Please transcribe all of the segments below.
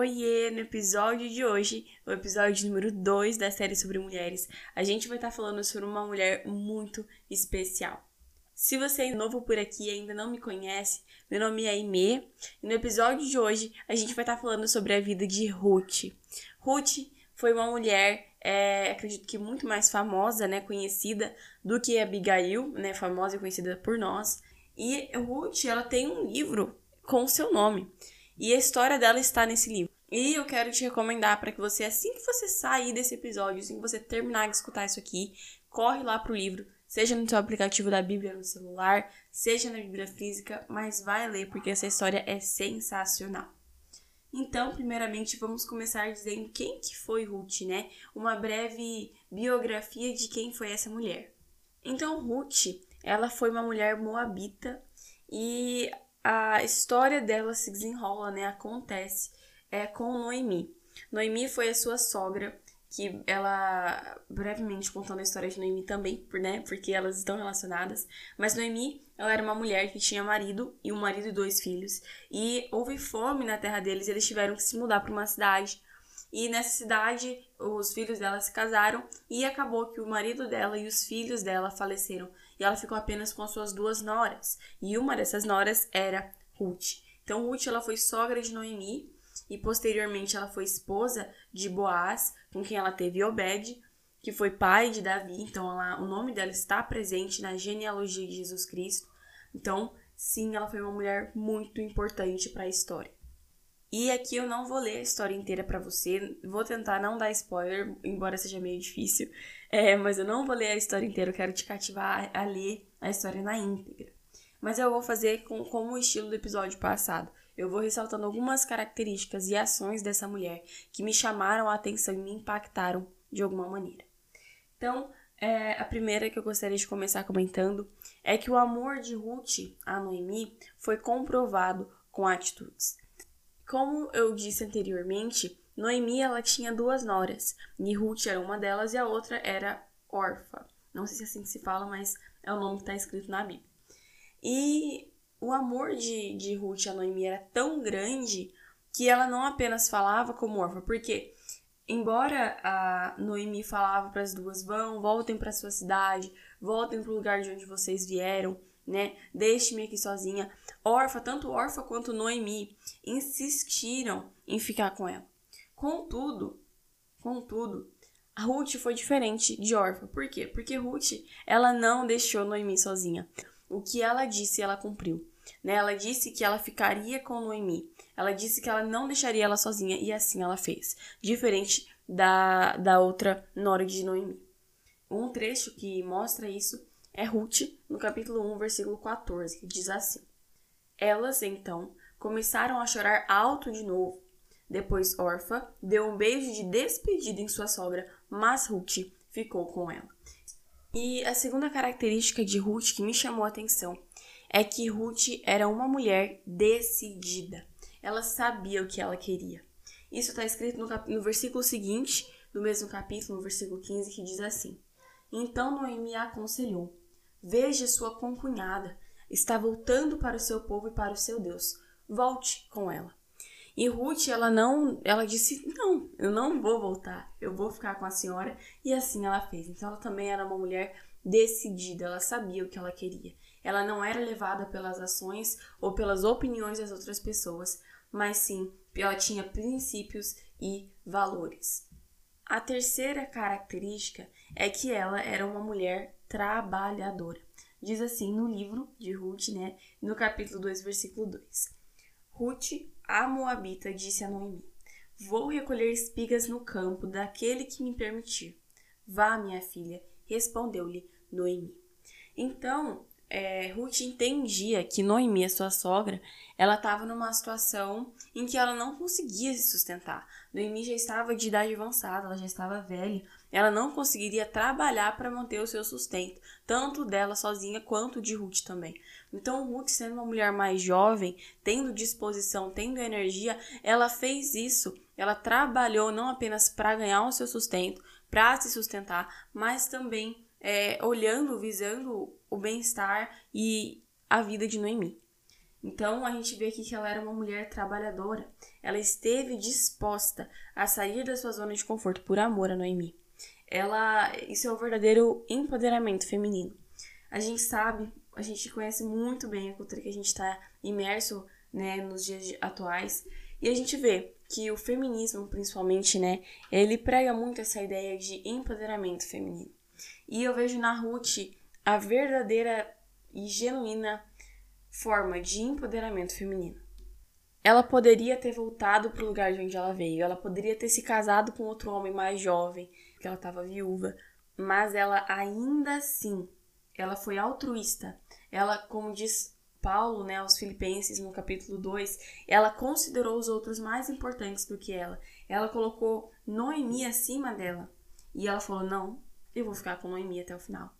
Oiê! No episódio de hoje, o episódio número 2 da série sobre mulheres, a gente vai estar falando sobre uma mulher muito especial. Se você é novo por aqui e ainda não me conhece, meu nome é Aimee e no episódio de hoje a gente vai estar falando sobre a vida de Ruth. Ruth foi uma mulher, é, acredito que muito mais famosa, né, conhecida do que Abigail, né, famosa e conhecida por nós. E Ruth, ela tem um livro com o seu nome. E a história dela está nesse livro. E eu quero te recomendar para que você, assim que você sair desse episódio, assim que você terminar de escutar isso aqui, corre lá pro livro, seja no seu aplicativo da Bíblia no celular, seja na Bíblia física, mas vai ler porque essa história é sensacional. Então, primeiramente, vamos começar dizendo quem que foi Ruth, né? Uma breve biografia de quem foi essa mulher. Então, Ruth, ela foi uma mulher moabita e a história dela se desenrola, né? Acontece é, com Noemi. Noemi foi a sua sogra, que ela, brevemente contando a história de Noemi também, né? Porque elas estão relacionadas. Mas Noemi, ela era uma mulher que tinha marido, e um marido e dois filhos. E houve fome na terra deles, e eles tiveram que se mudar para uma cidade. E nessa cidade, os filhos dela se casaram, e acabou que o marido dela e os filhos dela faleceram e ela ficou apenas com as suas duas noras. E uma dessas noras era Ruth. Então Ruth ela foi sogra de Noemi e posteriormente ela foi esposa de Boaz, com quem ela teve Obed, que foi pai de Davi. Então ela, o nome dela está presente na genealogia de Jesus Cristo. Então, sim, ela foi uma mulher muito importante para a história. E aqui eu não vou ler a história inteira para você, vou tentar não dar spoiler, embora seja meio difícil, é, mas eu não vou ler a história inteira, eu quero te cativar a, ler a história na íntegra. Mas eu vou fazer com, como o estilo do episódio passado. Eu vou ressaltando algumas características e ações dessa mulher que me chamaram a atenção e me impactaram de alguma maneira. Então, é, a primeira que eu gostaria de começar comentando é que o amor de Ruth a Noemi foi comprovado com atitudes. Como eu disse anteriormente, Noemi ela tinha duas noras, e Ruth era uma delas e a outra era Orfa. Não sei se é assim que se fala, mas é o nome que está escrito na Bíblia. E o amor de, de Ruth a Noemi era tão grande que ela não apenas falava como órfã, porque embora a Noemi falava para as duas vão, voltem para sua cidade, voltem para o lugar de onde vocês vieram, né? Deixe-me aqui sozinha. Orfa, tanto Orfa quanto Noemi insistiram em ficar com ela. Contudo, contudo, a Ruth foi diferente de Orfa. Por quê? Porque Ruth, ela não deixou Noemi sozinha. O que ela disse, ela cumpriu. Né? Ela disse que ela ficaria com Noemi. Ela disse que ela não deixaria ela sozinha e assim ela fez. Diferente da, da outra nora de Noemi. Um trecho que mostra isso é Ruth, no capítulo 1, versículo 14, que diz assim: Elas, então, começaram a chorar alto de novo. Depois Orfa deu um beijo de despedida em sua sogra, mas Ruth ficou com ela. E a segunda característica de Ruth que me chamou a atenção é que Ruth era uma mulher decidida. Ela sabia o que ela queria. Isso está escrito no, no, versículo seguinte, do mesmo capítulo, no versículo 15, que diz assim: Então Noemi aconselhou: Veja sua concunhada, está voltando para o seu povo e para o seu Deus. Volte com ela. E Ruth, ela não, ela disse: "Não, eu não vou voltar. Eu vou ficar com a senhora". E assim ela fez. Então ela também era uma mulher decidida, ela sabia o que ela queria. Ela não era levada pelas ações ou pelas opiniões das outras pessoas, mas sim, ela tinha princípios e valores. A terceira característica é que ela era uma mulher trabalhadora. Diz assim no livro de Ruth, né, no capítulo 2, versículo 2. Ruth, a Moabita, disse a Noemi: Vou recolher espigas no campo daquele que me permitir. Vá, minha filha, respondeu-lhe Noemi. Então, é, Ruth entendia que Noemi, a sua sogra, ela estava numa situação em que ela não conseguia se sustentar. Noemi já estava de idade avançada, ela já estava velha, ela não conseguiria trabalhar para manter o seu sustento, tanto dela sozinha quanto de Ruth também. Então, Ruth, sendo uma mulher mais jovem, tendo disposição, tendo energia, ela fez isso. Ela trabalhou não apenas para ganhar o seu sustento, para se sustentar, mas também é, olhando, visando o bem-estar e a vida de Noemi. Então a gente vê aqui que ela era uma mulher trabalhadora. Ela esteve disposta a sair da sua zona de conforto por amor a Noemi. Ela, isso é o verdadeiro empoderamento feminino. A gente sabe, a gente conhece muito bem a cultura que a gente está imerso, né, nos dias atuais, e a gente vê que o feminismo, principalmente, né, ele prega muito essa ideia de empoderamento feminino. E eu vejo na Ruth a verdadeira e genuína forma de empoderamento feminino. Ela poderia ter voltado para o lugar de onde ela veio, ela poderia ter se casado com outro homem mais jovem, que ela estava viúva, mas ela ainda assim, ela foi altruísta. Ela, como diz Paulo, né, aos Filipenses, no capítulo 2, ela considerou os outros mais importantes do que ela. Ela colocou Noemi acima dela. E ela falou: Não, eu vou ficar com Noemi até o final.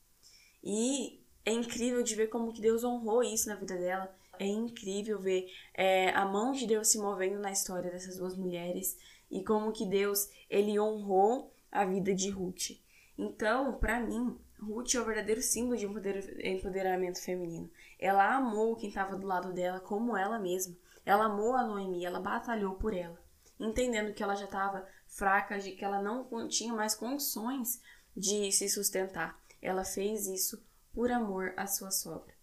E é incrível de ver como que Deus honrou isso na vida dela. É incrível ver é, a mão de Deus se movendo na história dessas duas mulheres e como que Deus ele honrou a vida de Ruth. Então, para mim, Ruth é o verdadeiro símbolo de empoderamento feminino. Ela amou quem estava do lado dela como ela mesma. Ela amou a Noemi, ela batalhou por ela, entendendo que ela já estava fraca, de que ela não tinha mais condições de se sustentar. Ela fez isso por amor à sua sogra.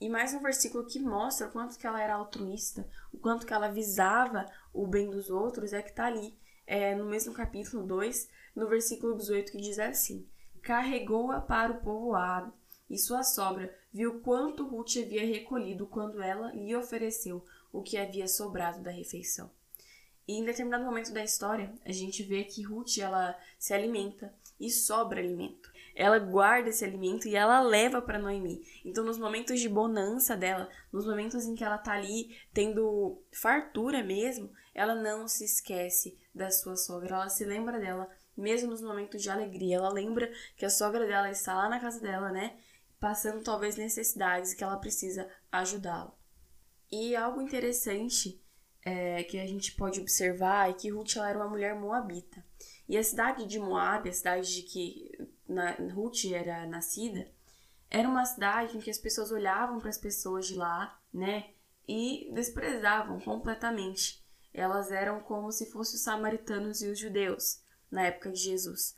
E mais um versículo que mostra o quanto que ela era altruísta, o quanto que ela visava o bem dos outros, é que está ali, é, no mesmo capítulo 2, no versículo 18, que diz assim: Carregou-a para o povoado, e sua sogra viu quanto Ruth havia recolhido quando ela lhe ofereceu o que havia sobrado da refeição. E em determinado momento da história, a gente vê que Ruth ela se alimenta e sobra alimento. Ela guarda esse alimento e ela leva para Noemi. Então, nos momentos de bonança dela, nos momentos em que ela tá ali tendo fartura mesmo, ela não se esquece da sua sogra. Ela se lembra dela, mesmo nos momentos de alegria. Ela lembra que a sogra dela está lá na casa dela, né? Passando talvez necessidades que ela precisa ajudá-la. E algo interessante é, que a gente pode observar é que Ruth ela era uma mulher moabita. E a cidade de Moab, a cidade de que na, Ruth era nascida, era uma cidade em que as pessoas olhavam para as pessoas de lá, né, e desprezavam completamente. Elas eram como se fossem os samaritanos e os judeus na época de Jesus.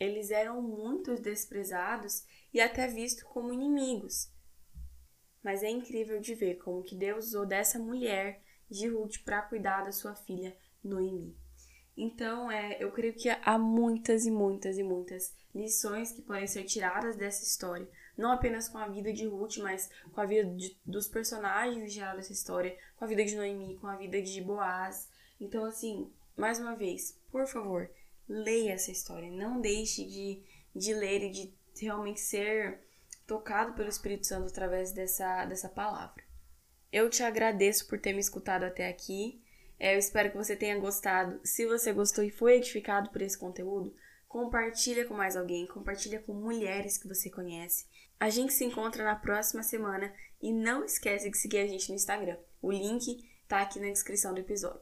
Eles eram muito desprezados e até vistos como inimigos. Mas é incrível de ver como que Deus usou dessa mulher de Ruth para cuidar da sua filha Noemi. Então, é, eu creio que há muitas e muitas e muitas lições que podem ser tiradas dessa história. Não apenas com a vida de Ruth, mas com a vida de, dos personagens em geral dessa história, com a vida de Noemi, com a vida de Boaz. Então, assim, mais uma vez, por favor, leia essa história. Não deixe de, de ler e de realmente ser tocado pelo Espírito Santo através dessa, dessa palavra. Eu te agradeço por ter me escutado até aqui. É, eu espero que você tenha gostado. Se você gostou e foi edificado por esse conteúdo, compartilha com mais alguém, compartilha com mulheres que você conhece. A gente se encontra na próxima semana e não esquece de seguir a gente no Instagram. O link tá aqui na descrição do episódio.